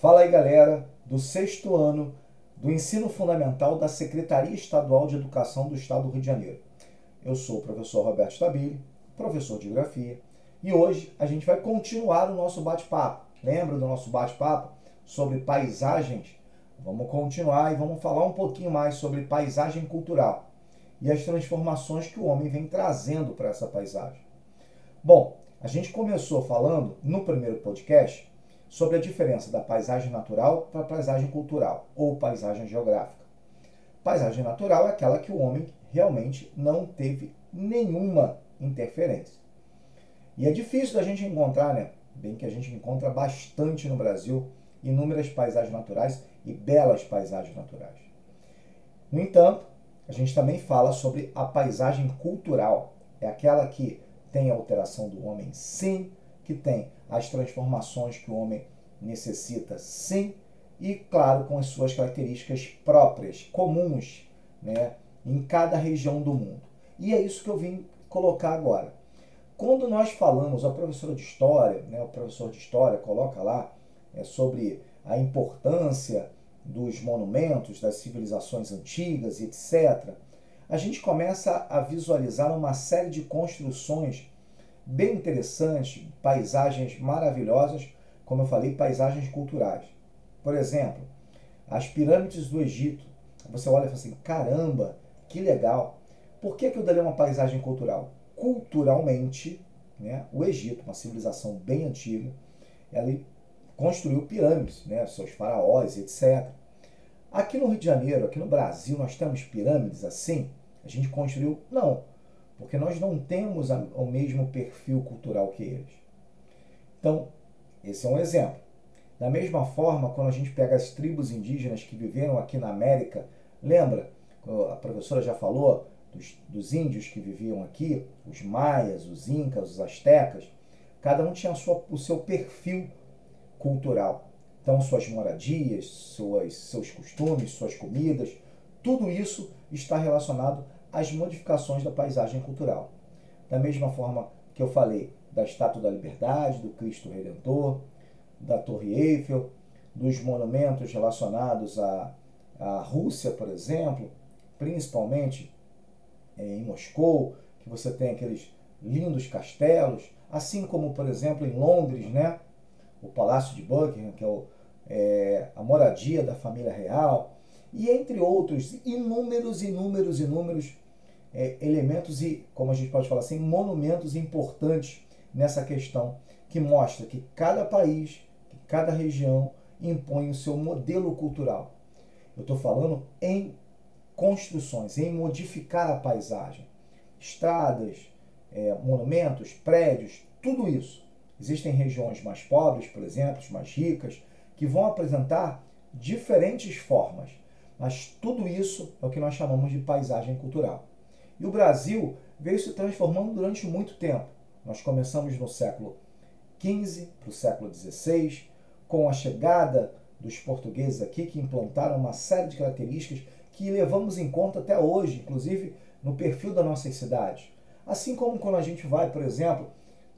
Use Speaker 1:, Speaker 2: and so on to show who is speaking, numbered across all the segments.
Speaker 1: Fala aí, galera, do sexto ano do ensino fundamental da Secretaria Estadual de Educação do Estado do Rio de Janeiro. Eu sou o professor Roberto Stabile, professor de Geografia, e hoje a gente vai continuar o nosso bate-papo. Lembra do nosso bate-papo sobre paisagens? Vamos continuar e vamos falar um pouquinho mais sobre paisagem cultural e as transformações que o homem vem trazendo para essa paisagem. Bom, a gente começou falando no primeiro podcast sobre a diferença da paisagem natural para a paisagem cultural ou paisagem geográfica. Paisagem natural é aquela que o homem realmente não teve nenhuma interferência. E é difícil da gente encontrar, né? Bem que a gente encontra bastante no Brasil inúmeras paisagens naturais e belas paisagens naturais. No entanto, a gente também fala sobre a paisagem cultural. É aquela que tem alteração do homem, sim, que tem as transformações que o homem necessita, sim, e claro, com as suas características próprias, comuns, né, em cada região do mundo. E é isso que eu vim colocar agora. Quando nós falamos, a professora de história, né, o professor de história coloca lá é, sobre a importância dos monumentos, das civilizações antigas, etc., a gente começa a visualizar uma série de construções bem interessantes, paisagens maravilhosas, como eu falei, paisagens culturais. Por exemplo, as pirâmides do Egito. Você olha e fala assim: caramba, que legal. Por que, que eu daria uma paisagem cultural? Culturalmente, né, o Egito, uma civilização bem antiga, ela construiu pirâmides, né, seus faraós, etc. Aqui no Rio de Janeiro, aqui no Brasil, nós temos pirâmides assim? A gente construiu? Não porque nós não temos o mesmo perfil cultural que eles. Então, esse é um exemplo. Da mesma forma, quando a gente pega as tribos indígenas que viveram aqui na América, lembra, a professora já falou dos, dos índios que viviam aqui, os maias, os incas, os astecas, cada um tinha sua, o seu perfil cultural. Então, suas moradias, suas, seus costumes, suas comidas, tudo isso está relacionado as modificações da paisagem cultural. Da mesma forma que eu falei da Estátua da Liberdade, do Cristo Redentor, da Torre Eiffel, dos monumentos relacionados à, à Rússia, por exemplo, principalmente é, em Moscou, que você tem aqueles lindos castelos, assim como, por exemplo, em Londres, né? o Palácio de Buckingham, que é, o, é a moradia da família real, e entre outros, inúmeros, inúmeros, inúmeros é, elementos e, como a gente pode falar assim, monumentos importantes nessa questão, que mostra que cada país, que cada região impõe o seu modelo cultural. Eu estou falando em construções, em modificar a paisagem. Estradas, é, monumentos, prédios, tudo isso. Existem regiões mais pobres, por exemplo, mais ricas, que vão apresentar diferentes formas, mas tudo isso é o que nós chamamos de paisagem cultural. E o Brasil veio se transformando durante muito tempo. Nós começamos no século XV para o século XVI, com a chegada dos portugueses aqui, que implantaram uma série de características que levamos em conta até hoje, inclusive no perfil das nossas cidades. Assim como quando a gente vai, por exemplo,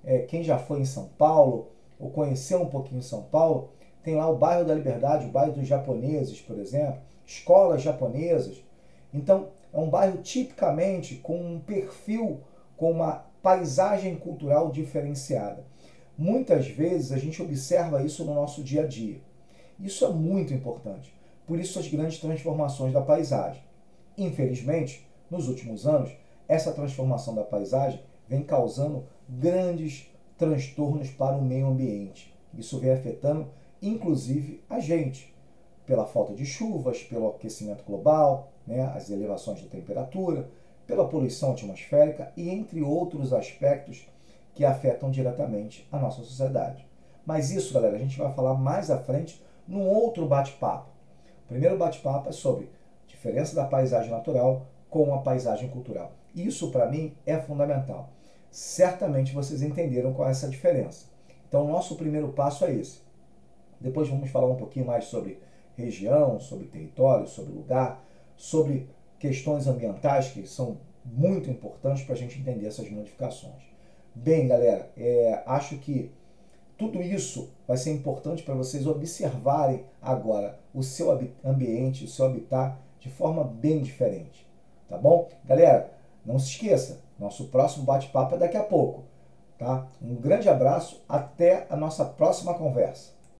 Speaker 1: é, quem já foi em São Paulo ou conheceu um pouquinho São Paulo, tem lá o bairro da Liberdade, o bairro dos japoneses, por exemplo, escolas japonesas. Então, é um bairro tipicamente com um perfil, com uma paisagem cultural diferenciada. Muitas vezes a gente observa isso no nosso dia a dia. Isso é muito importante. Por isso as grandes transformações da paisagem. Infelizmente, nos últimos anos, essa transformação da paisagem vem causando grandes transtornos para o meio ambiente. Isso vem afetando inclusive a gente, pela falta de chuvas, pelo aquecimento global, né, as elevações da temperatura, pela poluição atmosférica e entre outros aspectos que afetam diretamente a nossa sociedade. Mas isso, galera, a gente vai falar mais à frente num outro bate-papo. O primeiro bate-papo é sobre diferença da paisagem natural com a paisagem cultural. Isso, para mim, é fundamental. Certamente vocês entenderam qual é essa diferença. Então, nosso primeiro passo é esse. Depois vamos falar um pouquinho mais sobre região, sobre território, sobre lugar, sobre questões ambientais que são muito importantes para a gente entender essas modificações. Bem, galera, é, acho que tudo isso vai ser importante para vocês observarem agora o seu ambiente, o seu habitat de forma bem diferente. Tá bom? Galera, não se esqueça, nosso próximo bate-papo é daqui a pouco. Tá? Um grande abraço, até a nossa próxima conversa.